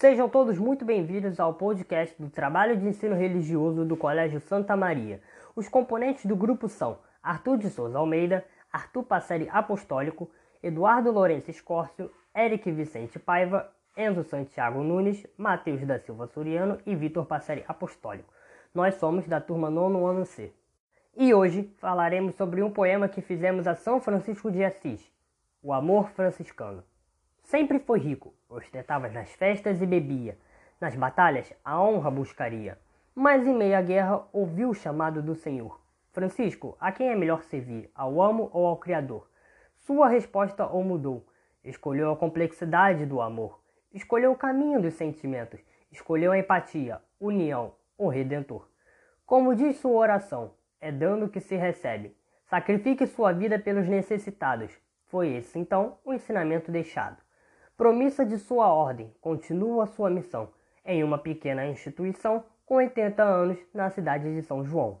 Sejam todos muito bem-vindos ao podcast do Trabalho de Ensino Religioso do Colégio Santa Maria. Os componentes do grupo são Arthur de Souza Almeida, Arthur Passeri Apostólico, Eduardo Lourenço Escórcio, Eric Vicente Paiva, Enzo Santiago Nunes, Matheus da Silva Suriano e Vitor Passeri Apostólico. Nós somos da turma nono ano C. E hoje falaremos sobre um poema que fizemos a São Francisco de Assis, O Amor Franciscano. Sempre foi rico, ostentava nas festas e bebia, nas batalhas a honra buscaria. Mas em meio à guerra ouviu o chamado do Senhor. Francisco, a quem é melhor servir, ao amo ou ao Criador? Sua resposta o mudou. Escolheu a complexidade do amor, escolheu o caminho dos sentimentos, escolheu a empatia, união, o Redentor. Como diz sua oração, é dando que se recebe. Sacrifique sua vida pelos necessitados. Foi esse, então, o ensinamento deixado. Promissa de sua ordem, continua sua missão em uma pequena instituição com 80 anos na cidade de São João.